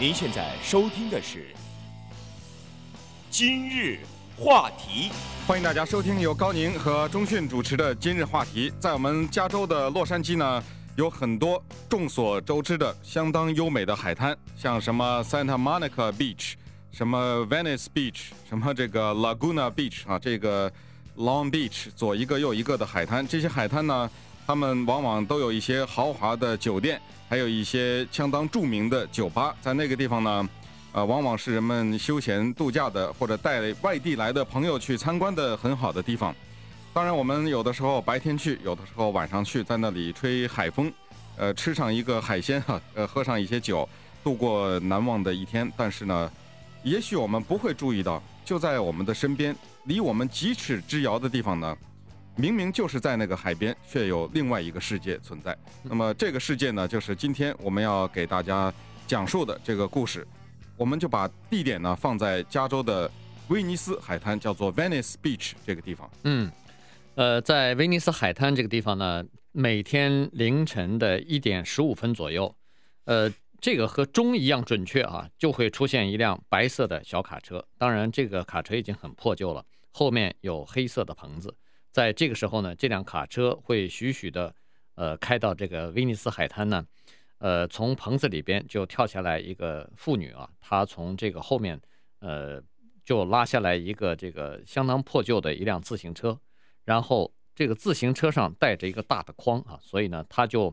您现在收听的是《今日话题》，欢迎大家收听由高宁和钟迅主持的《今日话题》。在我们加州的洛杉矶呢，有很多众所周知的相当优美的海滩，像什么 Santa Monica Beach，什么 Venice Beach，什么这个 Laguna Beach 啊，这个 Long Beach，左一个右一个的海滩。这些海滩呢，他们往往都有一些豪华的酒店。还有一些相当著名的酒吧，在那个地方呢，呃，往往是人们休闲度假的，或者带外地来的朋友去参观的很好的地方。当然，我们有的时候白天去，有的时候晚上去，在那里吹海风，呃，吃上一个海鲜哈，呃，喝上一些酒，度过难忘的一天。但是呢，也许我们不会注意到，就在我们的身边，离我们几尺之遥的地方呢。明明就是在那个海边，却有另外一个世界存在。那么这个世界呢，就是今天我们要给大家讲述的这个故事。我们就把地点呢放在加州的威尼斯海滩，叫做 Venice Beach 这个地方。嗯，呃，在威尼斯海滩这个地方呢，每天凌晨的一点十五分左右，呃，这个和钟一样准确啊，就会出现一辆白色的小卡车。当然，这个卡车已经很破旧了，后面有黑色的棚子。在这个时候呢，这辆卡车会徐徐的，呃，开到这个威尼斯海滩呢，呃，从棚子里边就跳下来一个妇女啊，她从这个后面，呃，就拉下来一个这个相当破旧的一辆自行车，然后这个自行车上带着一个大的筐啊，所以呢，她就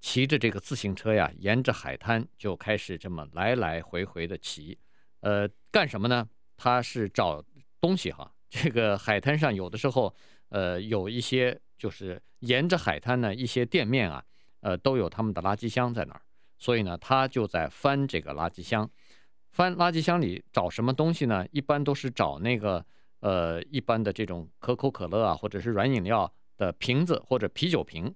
骑着这个自行车呀，沿着海滩就开始这么来来回回的骑，呃，干什么呢？她是找东西哈。这个海滩上有的时候，呃，有一些就是沿着海滩呢，一些店面啊，呃，都有他们的垃圾箱在那儿，所以呢，他就在翻这个垃圾箱，翻垃圾箱里找什么东西呢？一般都是找那个呃，一般的这种可口可乐啊，或者是软饮料的瓶子或者啤酒瓶，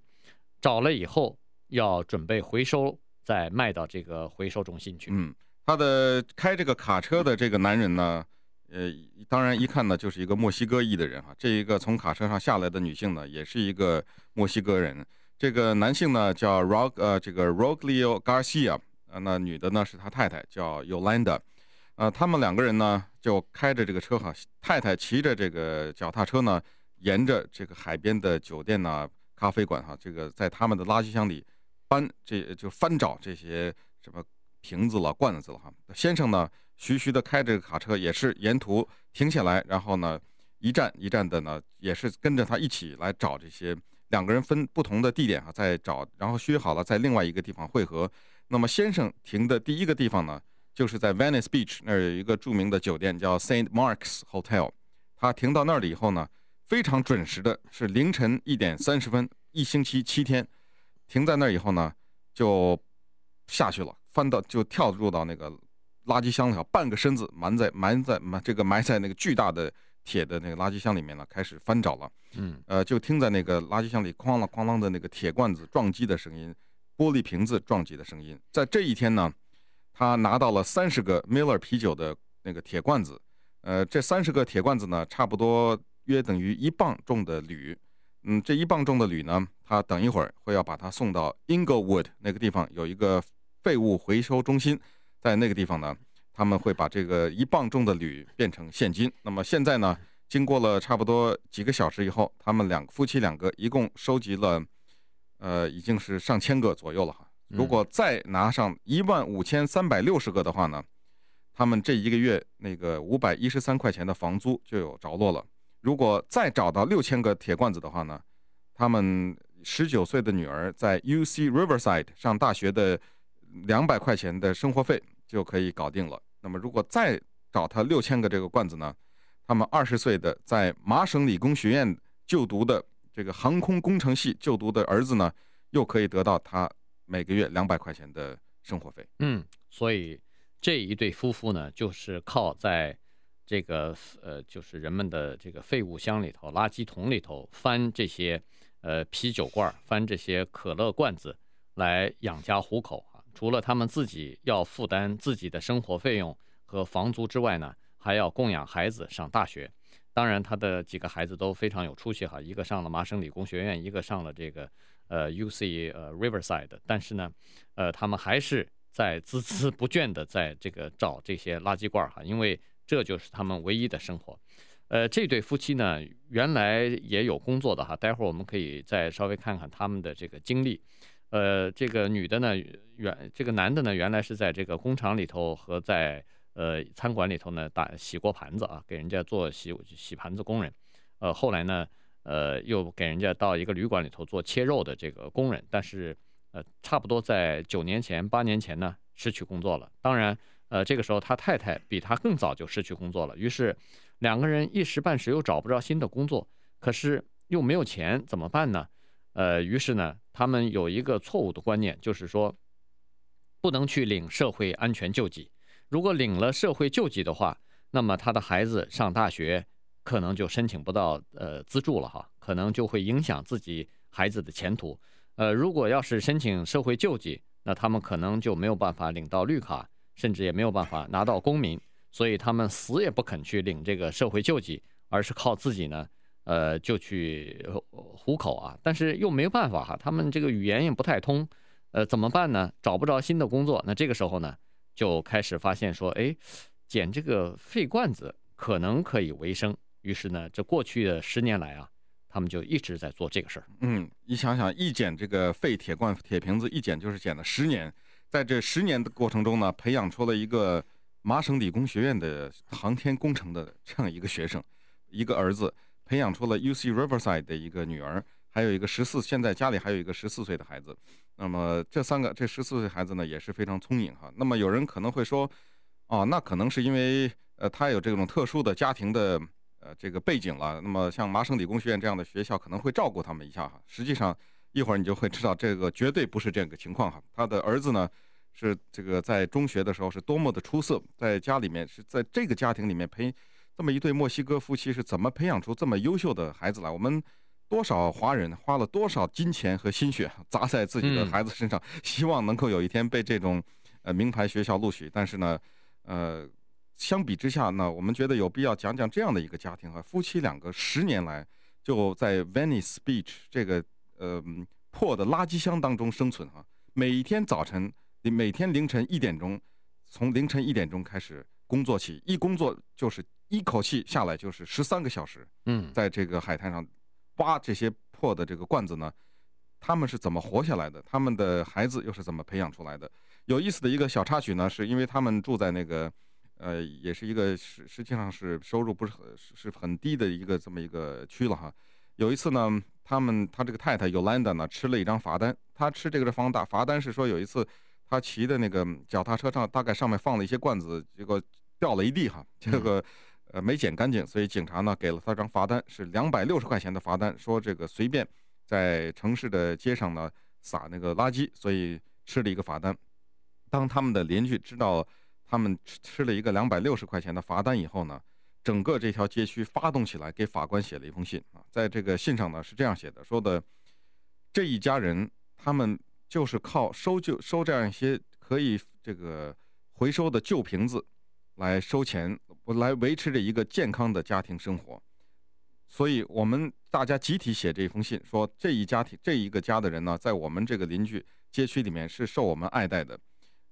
找了以后要准备回收，再卖到这个回收中心去。嗯，他的开这个卡车的这个男人呢？呃，当然一看呢，就是一个墨西哥裔的人哈。这一个从卡车上下来的女性呢，也是一个墨西哥人。这个男性呢叫 Rog 呃，这个 Roglio Garcia，呃，那女的呢是他太太叫 Yolanda。呃，他们两个人呢就开着这个车哈，太太骑着这个脚踏车呢，沿着这个海边的酒店呐、咖啡馆哈，这个在他们的垃圾箱里翻，这就翻找这些什么瓶子了、罐子了哈。先生呢？徐徐的开着卡车，也是沿途停下来，然后呢，一站一站的呢，也是跟着他一起来找这些。两个人分不同的地点哈，在找，然后约好了在另外一个地方汇合。那么先生停的第一个地方呢，就是在 Venice Beach 那儿有一个著名的酒店叫 Saint Mark's Hotel。他停到那儿了以后呢，非常准时的是凌晨一点三十分，一星期七天，停在那儿以后呢，就下去了，翻到就跳入到那个。垃圾箱里头，半个身子埋在埋在埋这个埋在那个巨大的铁的那个垃圾箱里面了，开始翻找了。嗯，呃，就听在那个垃圾箱里哐啷哐啷的那个铁罐子撞击的声音，玻璃瓶子撞击的声音。在这一天呢，他拿到了三十个 Miller 啤酒的那个铁罐子，呃，这三十个铁罐子呢，差不多约等于一磅重的铝。嗯，这一磅重的铝呢，他等一会儿会要把它送到 Inglewood 那个地方，有一个废物回收中心。在那个地方呢，他们会把这个一磅重的铝变成现金。那么现在呢，经过了差不多几个小时以后，他们两夫妻两个一共收集了，呃，已经是上千个左右了哈。如果再拿上一万五千三百六十个的话呢，他们这一个月那个五百一十三块钱的房租就有着落了。如果再找到六千个铁罐子的话呢，他们十九岁的女儿在 UC Riverside 上大学的两百块钱的生活费。就可以搞定了。那么，如果再找他六千个这个罐子呢？他们二十岁的在麻省理工学院就读的这个航空工程系就读的儿子呢，又可以得到他每个月两百块钱的生活费。嗯，所以这一对夫妇呢，就是靠在这个呃，就是人们的这个废物箱里头、垃圾桶里头翻这些呃啤酒罐、翻这些可乐罐子来养家糊口。除了他们自己要负担自己的生活费用和房租之外呢，还要供养孩子上大学。当然，他的几个孩子都非常有出息哈，一个上了麻省理工学院，一个上了这个呃 UC 呃 Riverside。但是呢，呃，他们还是在孜孜不倦地在这个找这些垃圾罐哈，因为这就是他们唯一的生活。呃，这对夫妻呢，原来也有工作的哈，待会儿我们可以再稍微看看他们的这个经历。呃，这个女的呢，原这个男的呢，原来是在这个工厂里头和在呃餐馆里头呢打洗过盘子啊，给人家做洗洗盘子工人。呃，后来呢，呃，又给人家到一个旅馆里头做切肉的这个工人，但是呃，差不多在九年前、八年前呢，失去工作了。当然，呃，这个时候他太太比他更早就失去工作了，于是。两个人一时半时又找不着新的工作，可是又没有钱，怎么办呢？呃，于是呢，他们有一个错误的观念，就是说，不能去领社会安全救济。如果领了社会救济的话，那么他的孩子上大学可能就申请不到呃资助了哈，可能就会影响自己孩子的前途。呃，如果要是申请社会救济，那他们可能就没有办法领到绿卡，甚至也没有办法拿到公民。所以他们死也不肯去领这个社会救济，而是靠自己呢，呃，就去糊口啊。但是又没有办法哈，他们这个语言也不太通，呃，怎么办呢？找不着新的工作，那这个时候呢，就开始发现说，哎，捡这个废罐子可能可以为生。于是呢，这过去的十年来啊，他们就一直在做这个事儿。嗯，你想想，一捡这个废铁罐、铁瓶子，一捡就是捡了十年，在这十年的过程中呢，培养出了一个。麻省理工学院的航天工程的这样一个学生，一个儿子培养出了 UC Riverside 的一个女儿，还有一个十四，现在家里还有一个十四岁的孩子。那么这三个这十四岁孩子呢也是非常聪颖哈。那么有人可能会说，哦，那可能是因为呃他有这种特殊的家庭的呃这个背景了。那么像麻省理工学院这样的学校可能会照顾他们一下哈。实际上一会儿你就会知道这个绝对不是这个情况哈。他的儿子呢。是这个在中学的时候是多么的出色，在家里面是在这个家庭里面培这么一对墨西哥夫妻是怎么培养出这么优秀的孩子来？我们多少华人花了多少金钱和心血砸在自己的孩子身上，希望能够有一天被这种呃名牌学校录取。但是呢，呃，相比之下呢，我们觉得有必要讲讲这样的一个家庭哈，夫妻两个十年来就在 Venice Beach 这个呃破的垃圾箱当中生存哈，每一天早晨。你每天凌晨一点钟，从凌晨一点钟开始工作起，一工作就是一口气下来就是十三个小时。嗯，在这个海滩上挖这些破的这个罐子呢，他们是怎么活下来的？他们的孩子又是怎么培养出来的？有意思的一个小插曲呢，是因为他们住在那个，呃，也是一个实实际上是收入不是很是很低的一个这么一个区了哈。有一次呢，他们他这个太太 Yolanda 呢吃了一张罚单，他吃这个是罚单，罚单是说有一次。他骑的那个脚踏车上，大概上面放了一些罐子，结果掉了一地哈，这个呃没捡干净，所以警察呢给了他张罚单，是两百六十块钱的罚单，说这个随便在城市的街上呢撒那个垃圾，所以吃了一个罚单。当他们的邻居知道他们吃吃了一个两百六十块钱的罚单以后呢，整个这条街区发动起来，给法官写了一封信啊，在这个信上呢是这样写的，说的这一家人他们。就是靠收旧收这样一些可以这个回收的旧瓶子来收钱，我来维持着一个健康的家庭生活。所以，我们大家集体写这封信，说这一家庭这一个家的人呢，在我们这个邻居街区里面是受我们爱戴的。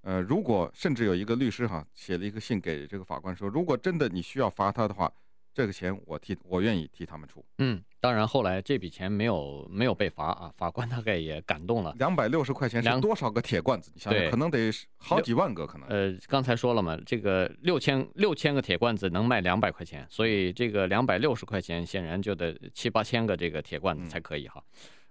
呃，如果甚至有一个律师哈写了一个信给这个法官说，如果真的你需要罚他的话。这个钱我替我愿意替他们出。嗯，当然后来这笔钱没有没有被罚啊，法官大概也感动了。两百六十块钱是多少个铁罐子？你想想，可能得好几万个可能。呃，刚才说了嘛，这个六千六千个铁罐子能卖两百块钱，所以这个两百六十块钱显然就得七八千个这个铁罐子才可以哈。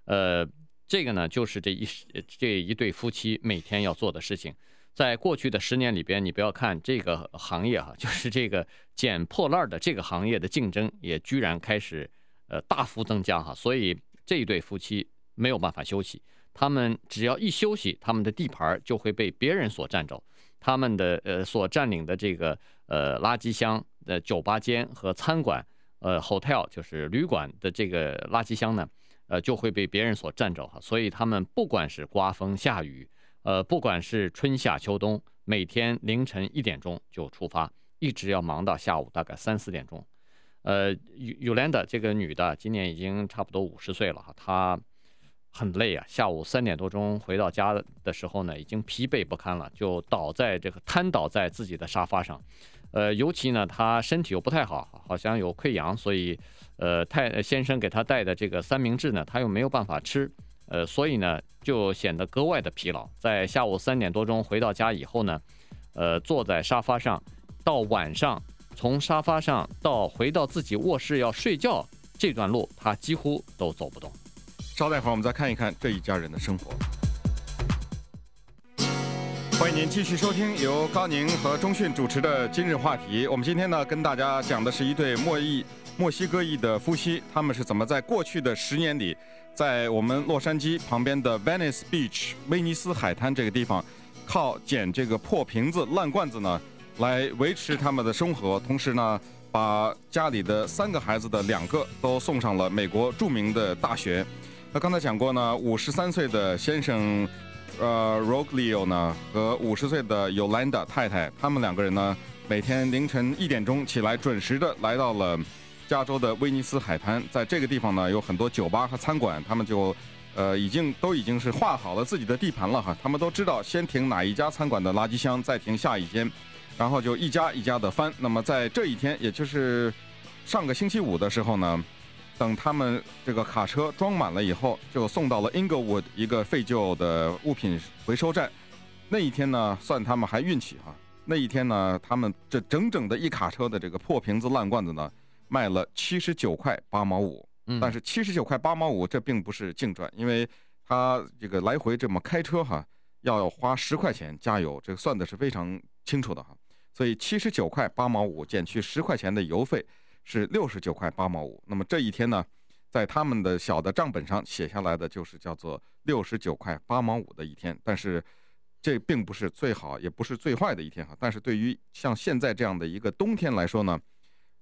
呃，这个呢就是这一这一对夫妻每天要做的事情。在过去的十年里边，你不要看这个行业哈，就是这个捡破烂的这个行业的竞争也居然开始呃大幅增加哈，所以这一对夫妻没有办法休息，他们只要一休息，他们的地盘就会被别人所占走，他们的呃所占领的这个呃垃圾箱的酒吧间和餐馆呃 hotel 就是旅馆的这个垃圾箱呢，呃就会被别人所占走哈，所以他们不管是刮风下雨。呃，不管是春夏秋冬，每天凌晨一点钟就出发，一直要忙到下午大概三四点钟。呃，尤尤兰达这个女的今年已经差不多五十岁了哈，她很累啊，下午三点多钟回到家的时候呢，已经疲惫不堪了，就倒在这个瘫倒在自己的沙发上。呃，尤其呢，他身体又不太好，好像有溃疡，所以，呃，太先生给他带的这个三明治呢，他又没有办法吃，呃，所以呢，就显得格外的疲劳。在下午三点多钟回到家以后呢，呃，坐在沙发上，到晚上从沙发上到回到自己卧室要睡觉这段路，他几乎都走不动。稍待会儿，我们再看一看这一家人的生活。欢迎您继续收听由高宁和钟迅主持的今日话题。我们今天呢，跟大家讲的是一对墨裔墨西哥裔的夫妻，他们是怎么在过去的十年里，在我们洛杉矶旁边的 Venice Beach 威尼斯海滩这个地方，靠捡这个破瓶子、烂罐子呢，来维持他们的生活，同时呢，把家里的三个孩子的两个都送上了美国著名的大学。那刚才讲过呢，五十三岁的先生。呃，Rogelio 呢和五十岁的 Yolanda 太太，他们两个人呢，每天凌晨一点钟起来，准时的来到了加州的威尼斯海滩。在这个地方呢，有很多酒吧和餐馆，他们就呃已经都已经是划好了自己的地盘了哈。他们都知道先停哪一家餐馆的垃圾箱，再停下一间，然后就一家一家的翻。那么在这一天，也就是上个星期五的时候呢。等他们这个卡车装满了以后，就送到了 Inglewood 一个废旧的物品回收站。那一天呢，算他们还运气哈。那一天呢，他们这整整的一卡车的这个破瓶子烂罐子呢，卖了七十九块八毛五。但是七十九块八毛五这并不是净赚，因为他这个来回这么开车哈，要花十块钱加油，这个算的是非常清楚的哈。所以七十九块八毛五减去十块钱的邮费。是六十九块八毛五。那么这一天呢，在他们的小的账本上写下来的就是叫做六十九块八毛五的一天。但是这并不是最好，也不是最坏的一天哈。但是对于像现在这样的一个冬天来说呢，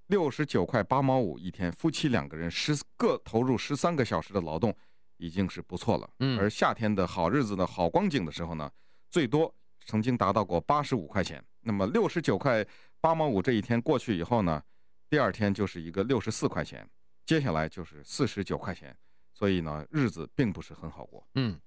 六十九块八毛五一天，夫妻两个人十个投入十三个小时的劳动，已经是不错了。嗯。而夏天的好日子的好光景的时候呢，最多曾经达到过八十五块钱。那么六十九块八毛五这一天过去以后呢，第二天就是一个六十四块钱，接下来就是四十九块钱，所以呢，日子并不是很好过。嗯，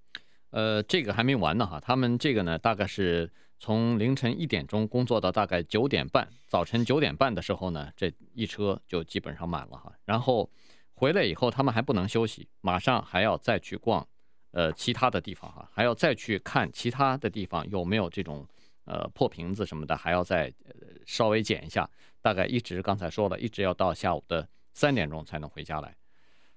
呃，这个还没完呢哈，他们这个呢，大概是从凌晨一点钟工作到大概九点半，早晨九点半的时候呢，这一车就基本上满了哈。然后回来以后，他们还不能休息，马上还要再去逛，呃，其他的地方哈，还要再去看其他的地方有没有这种呃破瓶子什么的，还要再稍微捡一下。大概一直刚才说了，一直要到下午的三点钟才能回家来，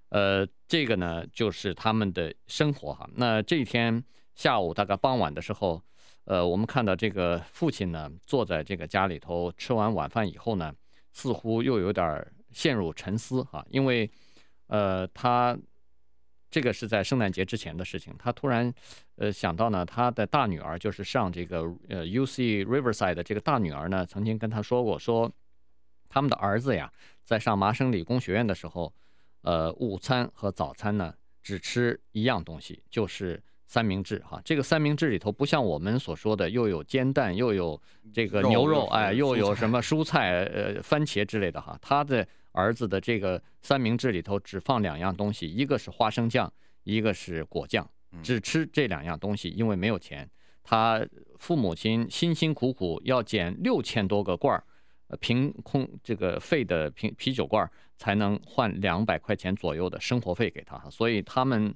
呃，这个呢就是他们的生活哈。那这一天下午大概傍晚的时候，呃，我们看到这个父亲呢坐在这个家里头吃完晚饭以后呢，似乎又有点陷入沉思哈，因为呃他这个是在圣诞节之前的事情，他突然呃想到呢，他的大女儿就是上这个呃 UC Riverside 的这个大女儿呢，曾经跟他说过说。他们的儿子呀，在上麻省理工学院的时候，呃，午餐和早餐呢，只吃一样东西，就是三明治哈。这个三明治里头不像我们所说的，又有煎蛋，又有这个牛肉，哎，又有什么蔬菜，呃，番茄之类的哈。他的儿子的这个三明治里头只放两样东西，一个是花生酱，一个是果酱，只吃这两样东西，因为没有钱。他父母亲辛辛苦苦要捡六千多个罐儿。呃，凭空这个废的瓶啤酒罐才能换两百块钱左右的生活费给他，所以他们，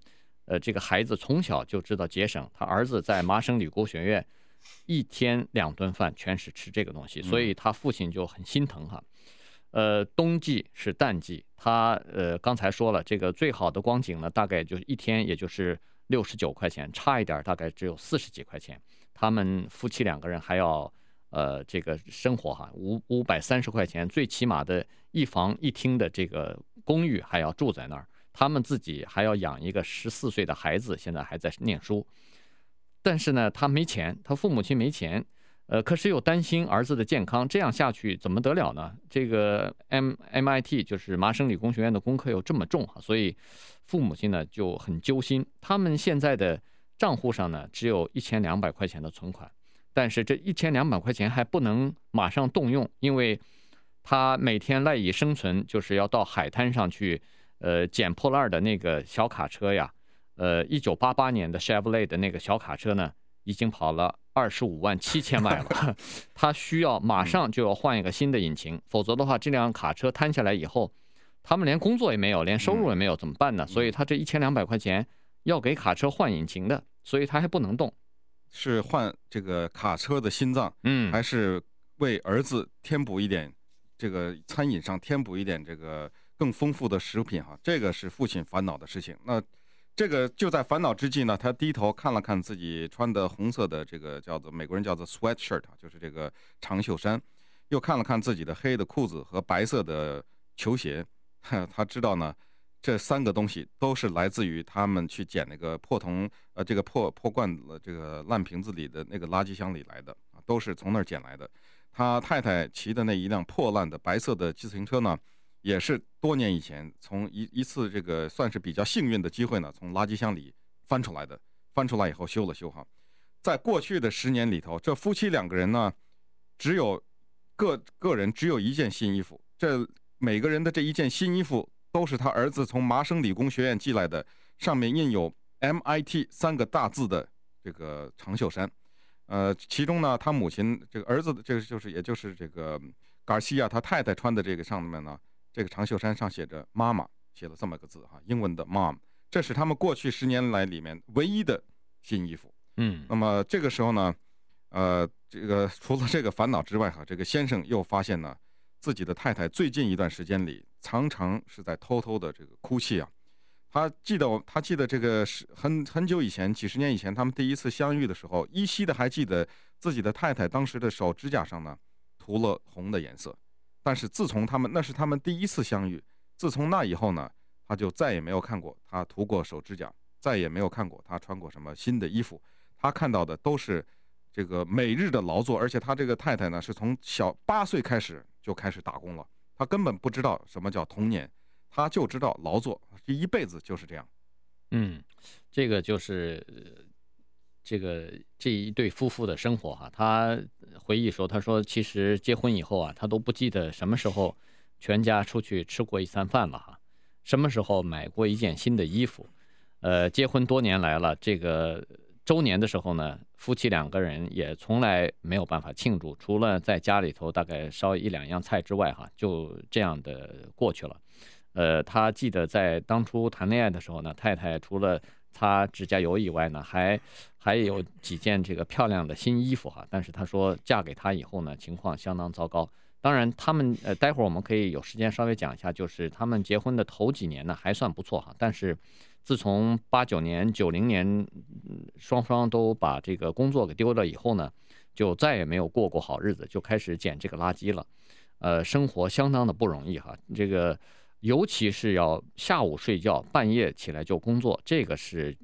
呃，这个孩子从小就知道节省。他儿子在麻省理工学院，一天两顿饭全是吃这个东西，所以他父亲就很心疼哈。呃，冬季是淡季，他呃刚才说了，这个最好的光景呢，大概就是一天也就是六十九块钱，差一点大概只有四十几块钱。他们夫妻两个人还要。呃，这个生活哈，五五百三十块钱，最起码的一房一厅的这个公寓还要住在那儿，他们自己还要养一个十四岁的孩子，现在还在念书。但是呢，他没钱，他父母亲没钱，呃，可是又担心儿子的健康，这样下去怎么得了呢？这个 M MIT 就是麻省理工学院的功课又这么重哈，所以父母亲呢就很揪心。他们现在的账户上呢只有一千两百块钱的存款。但是这一千两百块钱还不能马上动用，因为他每天赖以生存，就是要到海滩上去，呃，捡破烂的那个小卡车呀，呃，一九八八年的 Chevrolet 的那个小卡车呢，已经跑了二十五万七千迈了，他需要马上就要换一个新的引擎，否则的话，这辆卡车摊下来以后，他们连工作也没有，连收入也没有，怎么办呢？所以他这一千两百块钱要给卡车换引擎的，所以他还不能动，是换这个卡车的心脏，嗯，还是为儿子添补一点这个餐饮上添补一点这个更丰富的食品哈？这个是父亲烦恼的事情。那。这个就在烦恼之际呢，他低头看了看自己穿的红色的这个叫做美国人叫做 sweatshirt，就是这个长袖衫，又看了看自己的黑的裤子和白色的球鞋，他知道呢，这三个东西都是来自于他们去捡那个破铜呃这个破破罐子这个烂瓶子里的那个垃圾箱里来的啊，都是从那儿捡来的。他太太骑的那一辆破烂的白色的自行车呢，也是多年以前从一一次这个算是比较幸运的机会呢，从垃圾箱里翻出来的。翻出来以后修了修哈，在过去的十年里头，这夫妻两个人呢，只有个个人只有一件新衣服。这每个人的这一件新衣服都是他儿子从麻省理工学院寄来的，上面印有 MIT 三个大字的这个长袖衫。呃，其中呢，他母亲这个儿子的这个就是也就是这个嘎西亚他太太穿的这个上面呢。这个长袖衫上写着“妈妈”，写了这么个字哈，英文的 “mom”。这是他们过去十年来里面唯一的新衣服。嗯，那么这个时候呢，呃，这个除了这个烦恼之外哈，这个先生又发现呢，自己的太太最近一段时间里常常是在偷偷的这个哭泣啊。他记得，他记得这个是很很久以前，几十年以前，他们第一次相遇的时候，依稀的还记得自己的太太当时的手指甲上呢涂了红的颜色。但是自从他们那是他们第一次相遇，自从那以后呢，他就再也没有看过他涂过手指甲，再也没有看过他穿过什么新的衣服。他看到的都是这个每日的劳作，而且他这个太太呢，是从小八岁开始就开始打工了。他根本不知道什么叫童年，他就知道劳作，这一辈子就是这样。嗯，这个就是。这个这一对夫妇的生活哈，他回忆说，他说其实结婚以后啊，他都不记得什么时候全家出去吃过一餐饭了哈，什么时候买过一件新的衣服，呃，结婚多年来了，这个周年的时候呢，夫妻两个人也从来没有办法庆祝，除了在家里头大概烧一两样菜之外哈，就这样的过去了。呃，他记得在当初谈恋爱的时候呢，太太除了擦指甲油以外呢，还还有几件这个漂亮的新衣服哈。但是他说嫁给他以后呢，情况相当糟糕。当然，他们呃，待会儿我们可以有时间稍微讲一下，就是他们结婚的头几年呢还算不错哈。但是自从八九年、九零年，双方都把这个工作给丢了以后呢，就再也没有过过好日子，就开始捡这个垃圾了。呃，生活相当的不容易哈。这个。尤其是要下午睡觉，半夜起来就工作，这个是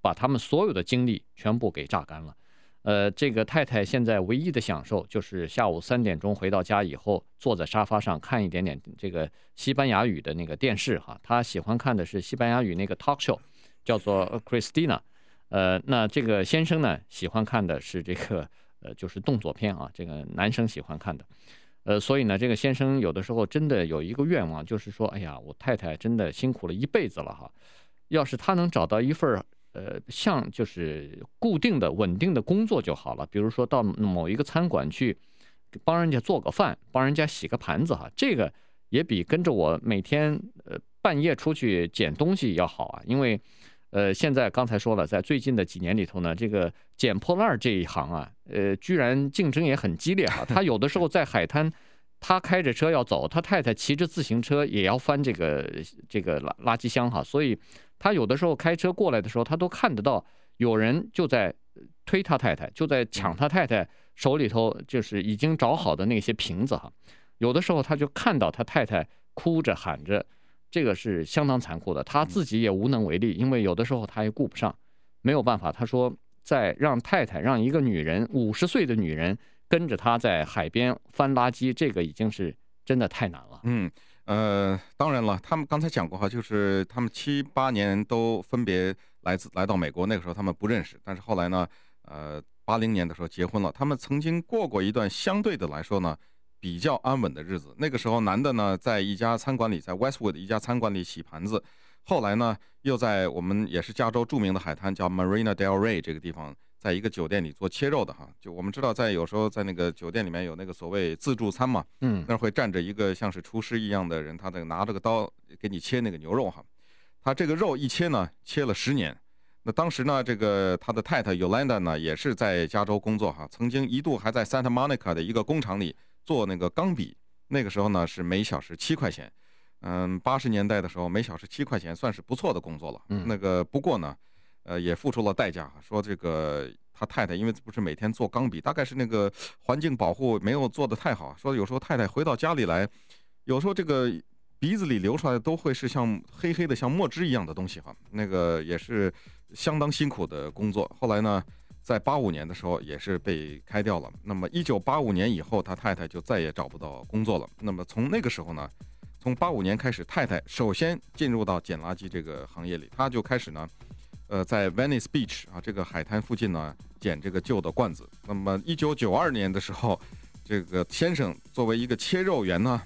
把他们所有的精力全部给榨干了。呃，这个太太现在唯一的享受就是下午三点钟回到家以后，坐在沙发上看一点点这个西班牙语的那个电视哈。她喜欢看的是西班牙语那个 talk show，叫做 Christina。呃，那这个先生呢，喜欢看的是这个呃，就是动作片啊，这个男生喜欢看的。呃，所以呢，这个先生有的时候真的有一个愿望，就是说，哎呀，我太太真的辛苦了一辈子了哈，要是她能找到一份呃，像就是固定的、稳定的工作就好了。比如说到某一个餐馆去帮人家做个饭，帮人家洗个盘子哈，这个也比跟着我每天呃半夜出去捡东西要好啊，因为。呃，现在刚才说了，在最近的几年里头呢，这个捡破烂这一行啊，呃，居然竞争也很激烈哈。他有的时候在海滩，他开着车要走，他太太骑着自行车也要翻这个这个垃垃圾箱哈。所以他有的时候开车过来的时候，他都看得到有人就在推他太太，就在抢他太太手里头就是已经找好的那些瓶子哈。有的时候他就看到他太太哭着喊着。这个是相当残酷的，他自己也无能为力，因为有的时候他也顾不上，没有办法。他说，在让太太让一个女人五十岁的女人跟着他在海边翻垃圾，这个已经是真的太难了。嗯，呃，当然了，他们刚才讲过哈，就是他们七八年都分别来自来到美国，那个时候他们不认识，但是后来呢，呃，八零年的时候结婚了，他们曾经过过一段相对的来说呢。比较安稳的日子。那个时候，男的呢，在一家餐馆里，在 Westwood 一家餐馆里洗盘子；后来呢，又在我们也是加州著名的海滩叫 Marina Del Rey 这个地方，在一个酒店里做切肉的哈。就我们知道，在有时候在那个酒店里面有那个所谓自助餐嘛，嗯，那会站着一个像是厨师一样的人，他在拿着个刀给你切那个牛肉哈。他这个肉一切呢，切了十年。那当时呢，这个他的太太 Yolanda 呢，也是在加州工作哈，曾经一度还在 Santa Monica 的一个工厂里做那个钢笔。那个时候呢，是每小时七块钱。嗯，八十年代的时候，每小时七块钱算是不错的工作了。嗯，那个不过呢，呃，也付出了代价。说这个他太太因为不是每天做钢笔，大概是那个环境保护没有做得太好。说有时候太太回到家里来，有时候这个。鼻子里流出来的都会是像黑黑的像墨汁一样的东西哈，那个也是相当辛苦的工作。后来呢，在八五年的时候也是被开掉了。那么一九八五年以后，他太太就再也找不到工作了。那么从那个时候呢，从八五年开始，太太首先进入到捡垃圾这个行业里，他就开始呢，呃，在 Venice Beach 啊这个海滩附近呢捡这个旧的罐子。那么一九九二年的时候，这个先生作为一个切肉员呢。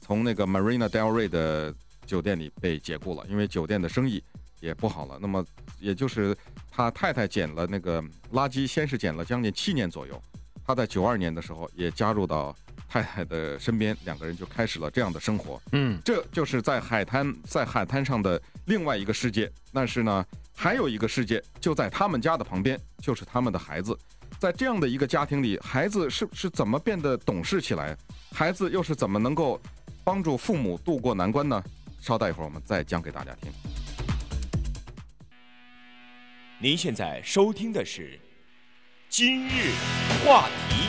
从那个 Marina Del Rey 的酒店里被解雇了，因为酒店的生意也不好了。那么，也就是他太太捡了那个垃圾，先是捡了将近七年左右。他在九二年的时候也加入到太太的身边，两个人就开始了这样的生活。嗯，这就是在海滩，在海滩上的另外一个世界。但是呢，还有一个世界就在他们家的旁边，就是他们的孩子。在这样的一个家庭里，孩子是是怎么变得懂事起来？孩子又是怎么能够？帮助父母渡过难关呢？稍待一会儿，我们再讲给大家听。您现在收听的是《今日话题》，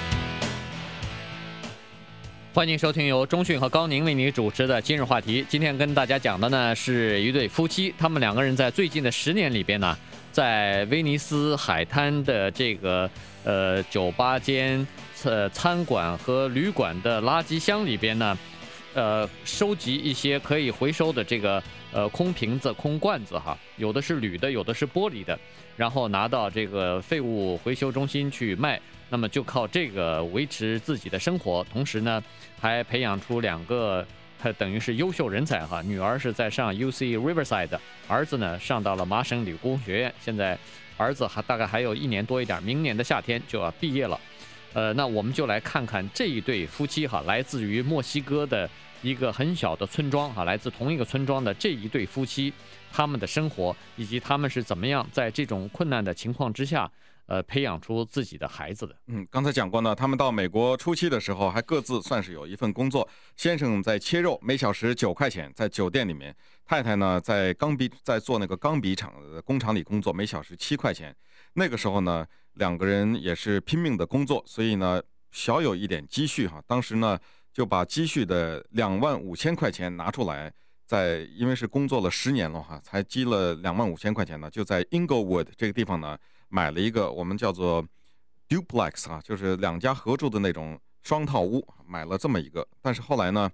欢迎收听由中讯和高宁为您主持的《今日话题》。今天跟大家讲的呢是一对夫妻，他们两个人在最近的十年里边呢，在威尼斯海滩的这个呃酒吧间、呃餐馆和旅馆的垃圾箱里边呢。呃，收集一些可以回收的这个呃空瓶子、空罐子哈，有的是铝的，有的是玻璃的，然后拿到这个废物回收中心去卖，那么就靠这个维持自己的生活，同时呢，还培养出两个，等于是优秀人才哈。女儿是在上 UC Riverside，儿子呢上到了麻省理工学院，现在儿子还大概还有一年多一点，明年的夏天就要毕业了。呃，那我们就来看看这一对夫妻哈，来自于墨西哥的一个很小的村庄哈，来自同一个村庄的这一对夫妻，他们的生活以及他们是怎么样在这种困难的情况之下，呃，培养出自己的孩子的。嗯，刚才讲过呢，他们到美国初期的时候还各自算是有一份工作，先生在切肉，每小时九块钱，在酒店里面；太太呢在钢笔在做那个钢笔厂工厂里工作，每小时七块钱。那个时候呢。两个人也是拼命的工作，所以呢，小有一点积蓄哈。当时呢，就把积蓄的两万五千块钱拿出来，在因为是工作了十年了哈，才积了两万五千块钱呢，就在 Inglewood 这个地方呢，买了一个我们叫做 duplex 啊，就是两家合住的那种双套屋，买了这么一个。但是后来呢，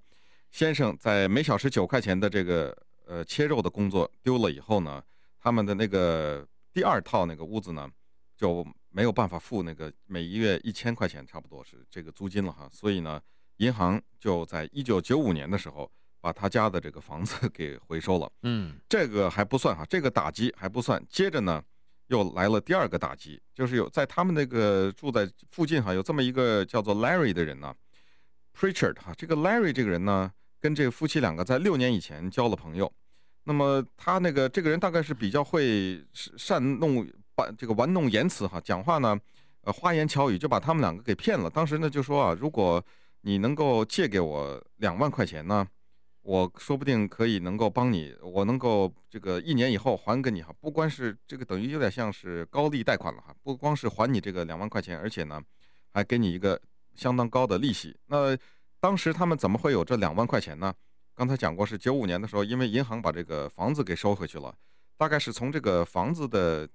先生在每小时九块钱的这个呃切肉的工作丢了以后呢，他们的那个第二套那个屋子呢，就。没有办法付那个每一月一千块钱，差不多是这个租金了哈，所以呢，银行就在一九九五年的时候把他家的这个房子 给回收了。嗯，这个还不算哈，这个打击还不算。接着呢，又来了第二个打击，就是有在他们那个住在附近哈，有这么一个叫做 Larry 的人呢，Preacher 哈，这个 Larry 这个人呢，跟这个夫妻两个在六年以前交了朋友，那么他那个这个人大概是比较会善弄。把这个玩弄言辞哈，讲话呢，呃，花言巧语就把他们两个给骗了。当时呢就说啊，如果你能够借给我两万块钱呢，我说不定可以能够帮你，我能够这个一年以后还给你哈。不光是这个等于有点像是高利贷款了哈，不光是还你这个两万块钱，而且呢还给你一个相当高的利息。那当时他们怎么会有这两万块钱呢？刚才讲过是九五年的时候，因为银行把这个房子给收回去了，大概是从这个房子的。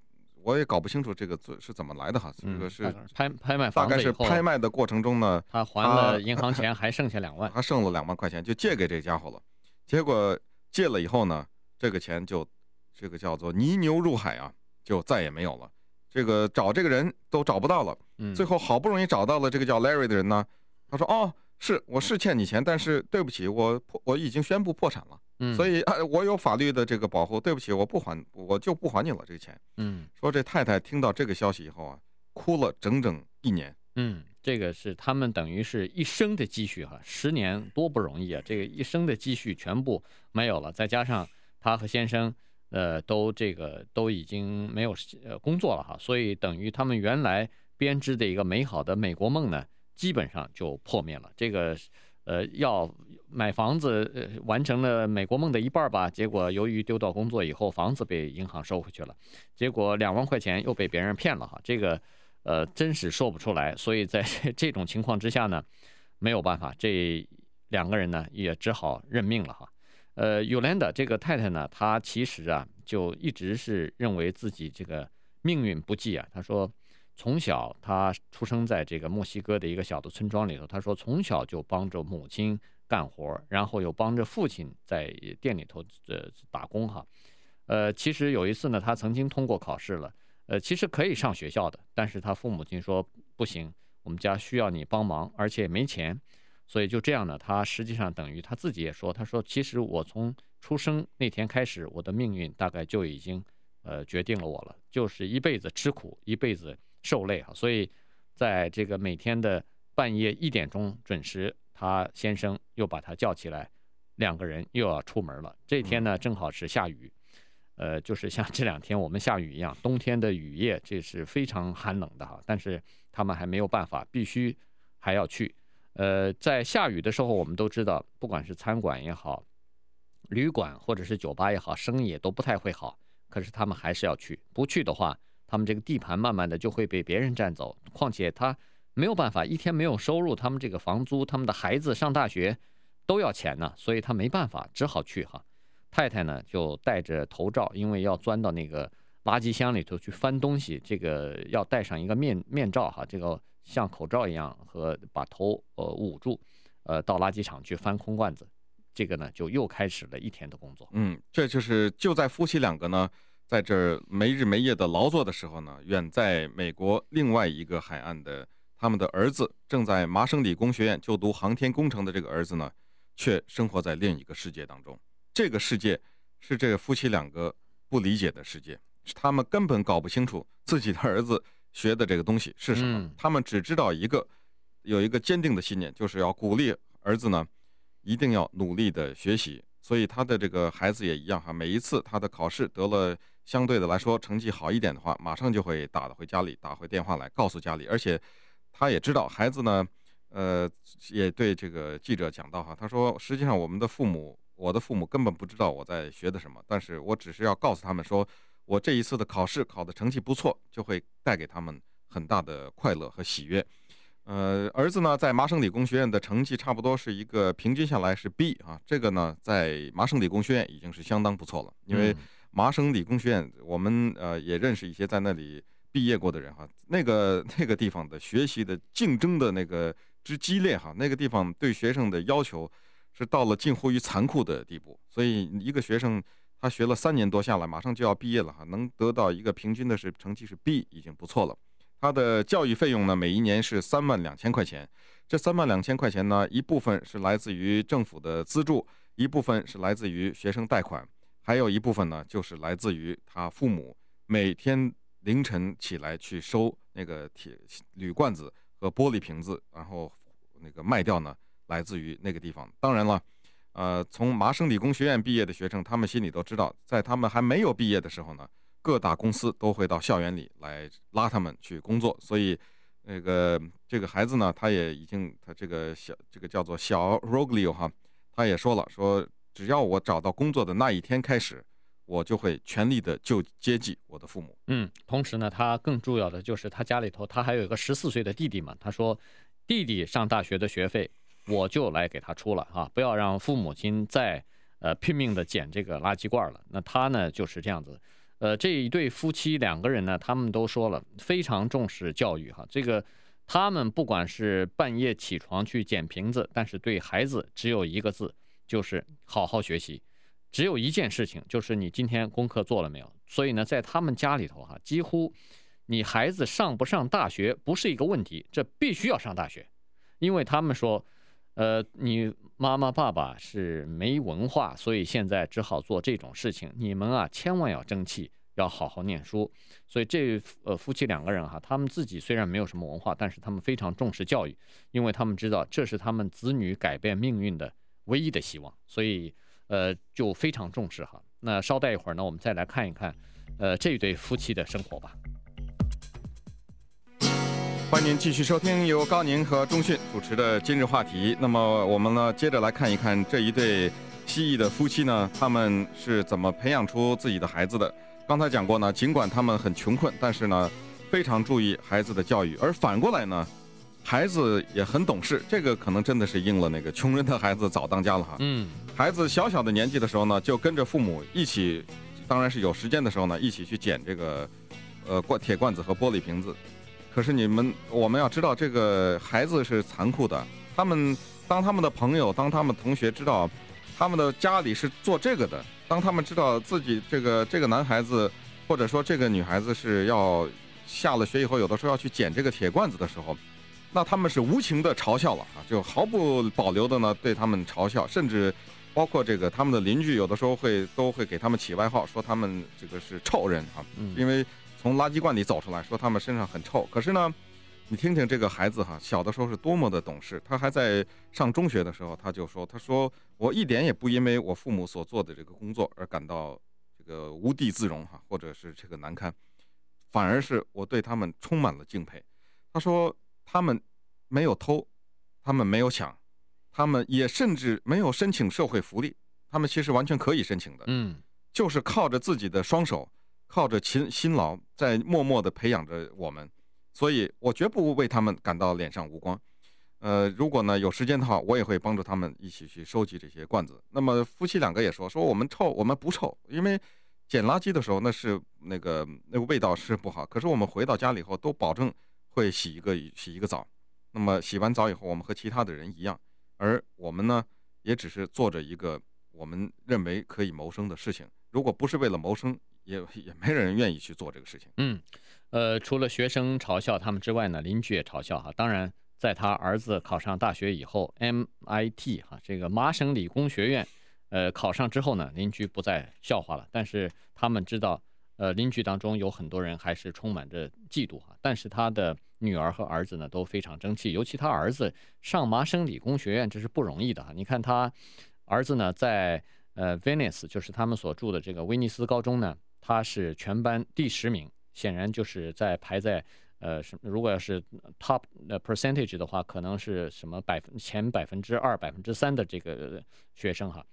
我也搞不清楚这个是怎么来的哈，这个是拍拍卖，大概是拍卖的过程中呢，他还了银行钱，还剩下两万，还剩了两万块钱，就借给这家伙了。结果借了以后呢，这个钱就这个叫做泥牛入海啊，就再也没有了。这个找这个人都找不到了，最后好不容易找到了这个叫 Larry 的人呢，他说：“哦，是我是欠你钱，但是对不起，我破我已经宣布破产了。”嗯，所以啊，我有法律的这个保护，对不起，我不还，我就不还你了这个钱。嗯，说这太太听到这个消息以后啊，哭了整整一年。嗯，这个是他们等于是一生的积蓄哈，十年多不容易啊，这个一生的积蓄全部没有了，再加上他和先生呃都这个都已经没有呃工作了哈，所以等于他们原来编织的一个美好的美国梦呢，基本上就破灭了。这个。呃，要买房子，呃，完成了美国梦的一半吧。结果由于丢掉工作以后，房子被银行收回去了，结果两万块钱又被别人骗了哈。这个，呃，真是说不出来。所以在这 种情况之下呢，没有办法，这两个人呢也只好认命了哈。呃，Yolanda 这个太太呢，她其实啊就一直是认为自己这个命运不济啊。她说。从小，他出生在这个墨西哥的一个小的村庄里头。他说，从小就帮着母亲干活，然后又帮着父亲在店里头呃打工哈。呃，其实有一次呢，他曾经通过考试了，呃，其实可以上学校的，但是他父母亲说不行，我们家需要你帮忙，而且没钱，所以就这样呢，他实际上等于他自己也说，他说其实我从出生那天开始，我的命运大概就已经呃决定了我了，就是一辈子吃苦，一辈子。受累哈，所以在这个每天的半夜一点钟准时，他先生又把他叫起来，两个人又要出门了。这天呢，正好是下雨，呃，就是像这两天我们下雨一样，冬天的雨夜，这是非常寒冷的哈。但是他们还没有办法，必须还要去。呃，在下雨的时候，我们都知道，不管是餐馆也好，旅馆或者是酒吧也好，生意也都不太会好。可是他们还是要去，不去的话。他们这个地盘慢慢的就会被别人占走，况且他没有办法，一天没有收入，他们这个房租，他们的孩子上大学都要钱呢，所以他没办法，只好去哈。太太呢就戴着头罩，因为要钻到那个垃圾箱里头去翻东西，这个要戴上一个面面罩哈，这个像口罩一样和把头呃捂住，呃到垃圾场去翻空罐子，这个呢就又开始了一天的工作。嗯，这就是就在夫妻两个呢。在这儿没日没夜的劳作的时候呢，远在美国另外一个海岸的他们的儿子，正在麻省理工学院就读航天工程的这个儿子呢，却生活在另一个世界当中。这个世界是这个夫妻两个不理解的世界，是他们根本搞不清楚自己的儿子学的这个东西是什么。他们只知道一个，有一个坚定的信念，就是要鼓励儿子呢，一定要努力的学习。所以他的这个孩子也一样哈，每一次他的考试得了。相对的来说，成绩好一点的话，马上就会打回家里，打回电话来告诉家里。而且，他也知道孩子呢，呃，也对这个记者讲到哈，他说，实际上我们的父母，我的父母根本不知道我在学的什么，但是我只是要告诉他们说，我这一次的考试考的成绩不错，就会带给他们很大的快乐和喜悦。呃，儿子呢，在麻省理工学院的成绩差不多是一个平均下来是 B 啊，这个呢，在麻省理工学院已经是相当不错了，因为。麻省理工学院，我们呃也认识一些在那里毕业过的人哈，那个那个地方的学习的竞争的那个之激烈哈，那个地方对学生的要求是到了近乎于残酷的地步，所以一个学生他学了三年多下来，马上就要毕业了哈，能得到一个平均的是成绩是 B 已经不错了。他的教育费用呢，每一年是三万两千块钱，这三万两千块钱呢，一部分是来自于政府的资助，一部分是来自于学生贷款。还有一部分呢，就是来自于他父母每天凌晨起来去收那个铁铝罐子和玻璃瓶子，然后那个卖掉呢，来自于那个地方。当然了，呃，从麻省理工学院毕业的学生，他们心里都知道，在他们还没有毕业的时候呢，各大公司都会到校园里来拉他们去工作。所以，那个这个孩子呢，他也已经他这个小这个叫做小 Roglio 哈，他也说了说。只要我找到工作的那一天开始，我就会全力的救接济我的父母。嗯，同时呢，他更重要的就是他家里头，他还有一个十四岁的弟弟嘛。他说，弟弟上大学的学费我就来给他出了哈，不要让父母亲再呃拼命的捡这个垃圾罐了。那他呢就是这样子，呃，这一对夫妻两个人呢，他们都说了非常重视教育哈。这个他们不管是半夜起床去捡瓶子，但是对孩子只有一个字。就是好好学习，只有一件事情，就是你今天功课做了没有？所以呢，在他们家里头哈，几乎你孩子上不上大学不是一个问题，这必须要上大学，因为他们说，呃，你妈妈爸爸是没文化，所以现在只好做这种事情。你们啊，千万要争气，要好好念书。所以这呃夫妻两个人哈，他们自己虽然没有什么文化，但是他们非常重视教育，因为他们知道这是他们子女改变命运的唯一的希望，所以呃就非常重视哈。那稍待一会儿呢，我们再来看一看呃这一对夫妻的生活吧。欢迎您继续收听由高宁和钟迅主持的今日话题。那么我们呢，接着来看一看这一对西裔的夫妻呢，他们是怎么培养出自己的孩子的。刚才讲过呢，尽管他们很穷困，但是呢，非常注意孩子的教育。而反过来呢，孩子也很懂事。这个可能真的是应了那个穷人的孩子早当家了哈。嗯，孩子小小的年纪的时候呢，就跟着父母一起，当然是有时间的时候呢，一起去捡这个，呃，罐铁罐子和玻璃瓶子。可是你们，我们要知道，这个孩子是残酷的。他们当他们的朋友，当他们同学知道他们的家里是做这个的，当他们知道自己这个这个男孩子或者说这个女孩子是要下了学以后，有的时候要去捡这个铁罐子的时候，那他们是无情的嘲笑了啊，就毫不保留的呢对他们嘲笑，甚至包括这个他们的邻居有的时候会都会给他们起外号，说他们这个是臭人啊，因为。从垃圾罐里走出来，说他们身上很臭。可是呢，你听听这个孩子哈，小的时候是多么的懂事。他还在上中学的时候，他就说：“他说我一点也不因为我父母所做的这个工作而感到这个无地自容哈，或者是这个难堪，反而是我对他们充满了敬佩。”他说：“他们没有偷，他们没有抢，他们也甚至没有申请社会福利。他们其实完全可以申请的，嗯，就是靠着自己的双手。”靠着勤辛劳，在默默地培养着我们，所以我绝不为他们感到脸上无光。呃，如果呢有时间的话，我也会帮助他们一起去收集这些罐子。那么夫妻两个也说说我们臭，我们不臭，因为捡垃圾的时候那是那个那个味道是不好。可是我们回到家里以后都保证会洗一个洗一个澡。那么洗完澡以后，我们和其他的人一样，而我们呢也只是做着一个我们认为可以谋生的事情。如果不是为了谋生，也也没人愿意去做这个事情。嗯，呃，除了学生嘲笑他们之外呢，邻居也嘲笑哈。当然，在他儿子考上大学以后，MIT 哈这个麻省理工学院，呃，考上之后呢，邻居不再笑话了。但是他们知道，呃，邻居当中有很多人还是充满着嫉妒哈。但是他的女儿和儿子呢都非常争气，尤其他儿子上麻省理工学院这是不容易的哈。你看他儿子呢在呃 Venice 就是他们所住的这个威尼斯高中呢。他是全班第十名，显然就是在排在呃什，如果要是 top 的 percentage 的话，可能是什么百分前百分之二、百分之三的这个学生哈。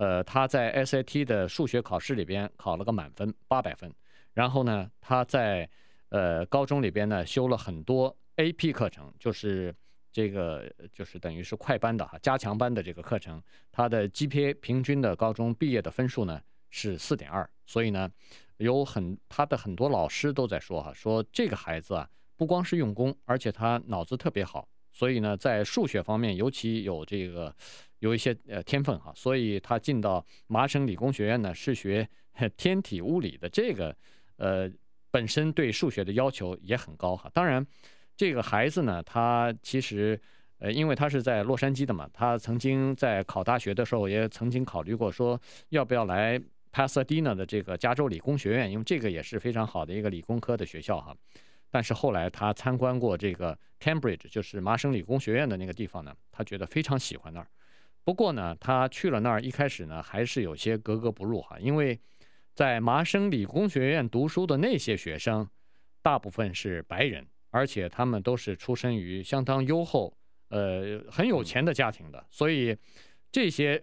呃，他在 SAT 的数学考试里边考了个满分，八百分。然后呢，他在呃高中里边呢修了很多 AP 课程，就是这个就是等于是快班的哈，加强班的这个课程。他的 GPA 平均的高中毕业的分数呢是四点二。所以呢，有很他的很多老师都在说哈，说这个孩子啊，不光是用功，而且他脑子特别好。所以呢，在数学方面尤其有这个有一些呃天分哈。所以他进到麻省理工学院呢，是学天体物理的。这个呃本身对数学的要求也很高哈。当然，这个孩子呢，他其实呃因为他是在洛杉矶的嘛，他曾经在考大学的时候也曾经考虑过说要不要来。Pasadena 的这个加州理工学院，因为这个也是非常好的一个理工科的学校哈。但是后来他参观过这个 Cambridge，就是麻省理工学院的那个地方呢，他觉得非常喜欢那儿。不过呢，他去了那儿，一开始呢还是有些格格不入哈，因为在麻省理工学院读书的那些学生，大部分是白人，而且他们都是出身于相当优厚、呃很有钱的家庭的，所以这些。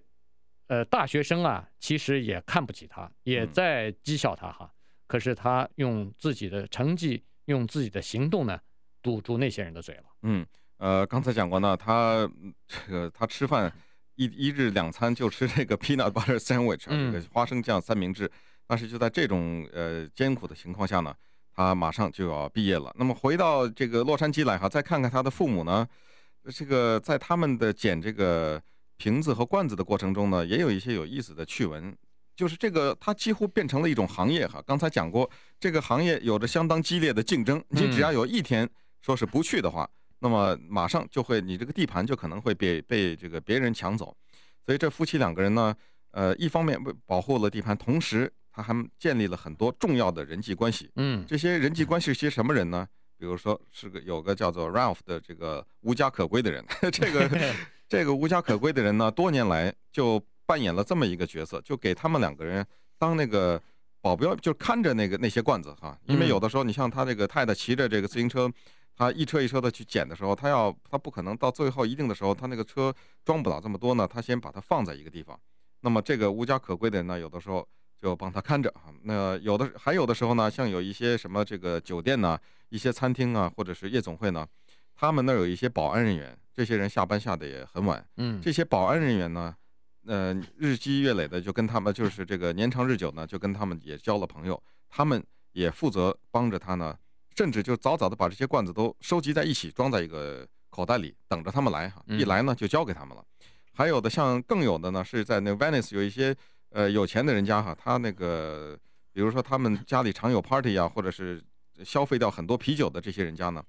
呃，大学生啊，其实也看不起他，也在讥笑他哈。可是他用自己的成绩，用自己的行动呢，堵住那些人的嘴了。嗯，呃，刚才讲过呢，他这个他吃饭一一日两餐就吃这个 peanut butter sandwich，这个花生酱三明治。但是就在这种呃艰苦的情况下呢，他马上就要毕业了。那么回到这个洛杉矶来哈，再看看他的父母呢，这个在他们的捡这个。瓶子和罐子的过程中呢，也有一些有意思的趣闻，就是这个它几乎变成了一种行业哈。刚才讲过，这个行业有着相当激烈的竞争，你只要有一天说是不去的话，那么马上就会你这个地盘就可能会被被这个别人抢走。所以这夫妻两个人呢，呃，一方面保护了地盘，同时他还建立了很多重要的人际关系。嗯，这些人际关系是些什么人呢？比如说是个有个叫做 Ralph 的这个无家可归的人，这个 这个无家可归的人呢，多年来就扮演了这么一个角色，就给他们两个人当那个保镖，就看着那个那些罐子哈。因为有的时候你像他这个太太骑着这个自行车，他一车一车的去捡的时候，他要他不可能到最后一定的时候，他那个车装不了这么多呢，他先把它放在一个地方。那么这个无家可归的人呢，有的时候。就帮他看着啊，那有的还有的时候呢，像有一些什么这个酒店呢，一些餐厅啊，或者是夜总会呢，他们那儿有一些保安人员，这些人下班下的也很晚，嗯，这些保安人员呢，呃，日积月累的就跟他们就是这个年长日久呢，就跟他们也交了朋友，他们也负责帮着他呢，甚至就早早的把这些罐子都收集在一起，装在一个口袋里，等着他们来哈，一来呢就交给他们了。还有的像更有的呢，是在那 Venice 有一些。呃，有钱的人家哈，他那个，比如说他们家里常有 party 啊，或者是消费掉很多啤酒的这些人家呢，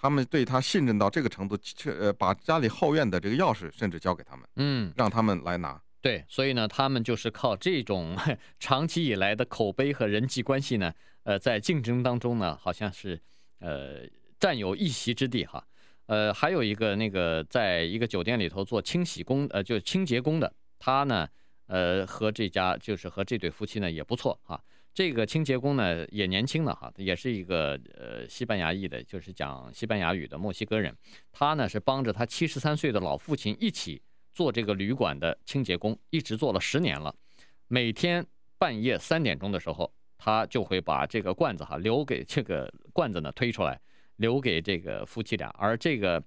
他们对他信任到这个程度，呃，把家里后院的这个钥匙甚至交给他们，嗯，让他们来拿。对，所以呢，他们就是靠这种 长期以来的口碑和人际关系呢，呃，在竞争当中呢，好像是呃占有一席之地哈。呃，还有一个那个在一个酒店里头做清洗工，呃，就是清洁工的，他呢。呃，和这家就是和这对夫妻呢也不错哈。这个清洁工呢也年轻了哈，也是一个呃西班牙裔的，就是讲西班牙语的墨西哥人。他呢是帮着他七十三岁的老父亲一起做这个旅馆的清洁工，一直做了十年了。每天半夜三点钟的时候，他就会把这个罐子哈留给这个罐子呢推出来，留给这个夫妻俩。而这个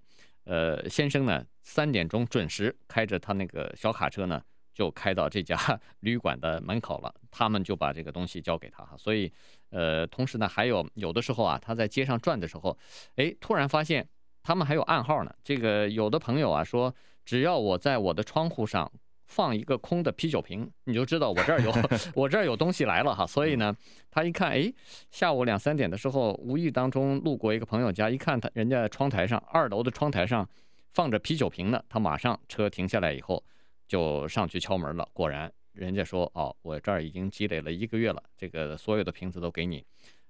呃先生呢，三点钟准时开着他那个小卡车呢。就开到这家 旅馆的门口了，他们就把这个东西交给他哈。所以，呃，同时呢，还有有的时候啊，他在街上转的时候，哎，突然发现他们还有暗号呢。这个有的朋友啊说，只要我在我的窗户上放一个空的啤酒瓶，你就知道我这儿有 我这儿有东西来了哈。所以呢，他一看，哎，下午两三点的时候，无意当中路过一个朋友家，一看他人家窗台上二楼的窗台上放着啤酒瓶呢，他马上车停下来以后。就上去敲门了，果然人家说哦，我这儿已经积累了一个月了，这个所有的瓶子都给你，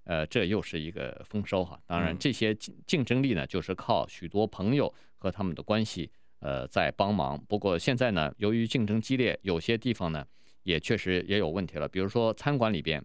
呃，这又是一个丰收哈。当然，这些竞竞争力呢，就是靠许多朋友和他们的关系，呃，在帮忙。不过现在呢，由于竞争激烈，有些地方呢，也确实也有问题了。比如说餐馆里边，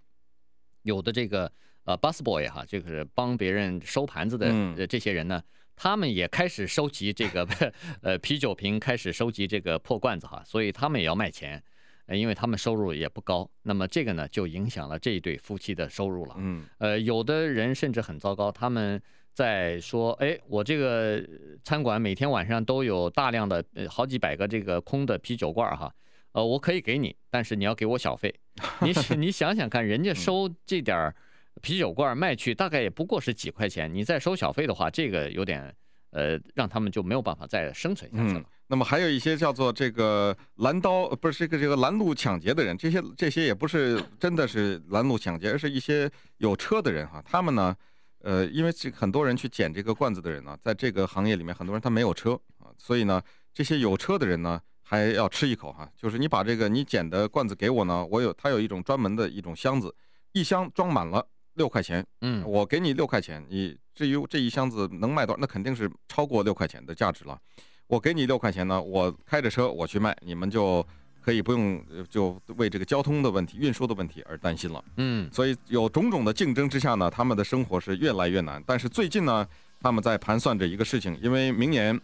有的这个呃 busboy 哈，这个是帮别人收盘子的这些人呢。他们也开始收集这个，呃，啤酒瓶，开始收集这个破罐子哈，所以他们也要卖钱，呃，因为他们收入也不高。那么这个呢，就影响了这一对夫妻的收入了。嗯，呃，有的人甚至很糟糕，他们在说，哎，我这个餐馆每天晚上都有大量的，呃，好几百个这个空的啤酒罐哈，呃，我可以给你，但是你要给我小费。你 你想想看，人家收这点儿。啤酒罐卖去大概也不过是几块钱，你再收小费的话，这个有点，呃，让他们就没有办法再生存下去了。那么还有一些叫做这个拦刀，不是这个这个拦路抢劫的人，这些这些也不是真的是拦路抢劫，而是一些有车的人哈。他们呢，呃，因为这很多人去捡这个罐子的人呢，在这个行业里面，很多人他没有车啊，所以呢，这些有车的人呢，还要吃一口哈。就是你把这个你捡的罐子给我呢，我有他有一种专门的一种箱子，一箱装满了。六块钱，嗯，我给你六块钱，你至于这一箱子能卖多少，那肯定是超过六块钱的价值了。我给你六块钱呢，我开着车我去卖，你们就可以不用就为这个交通的问题、运输的问题而担心了。嗯，所以有种种的竞争之下呢，他们的生活是越来越难。但是最近呢，他们在盘算着一个事情，因为明年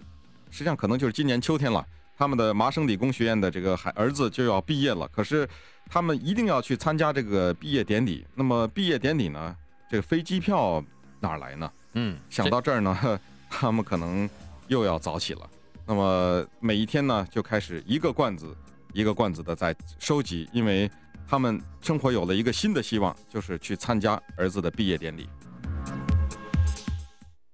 实际上可能就是今年秋天了，他们的麻省理工学院的这个孩儿子就要毕业了，可是。他们一定要去参加这个毕业典礼。那么毕业典礼呢？这个飞机票哪儿来呢？嗯，想到这儿呢，他们可能又要早起了。那么每一天呢，就开始一个罐子一个罐子的在收集，因为他们生活有了一个新的希望，就是去参加儿子的毕业典礼。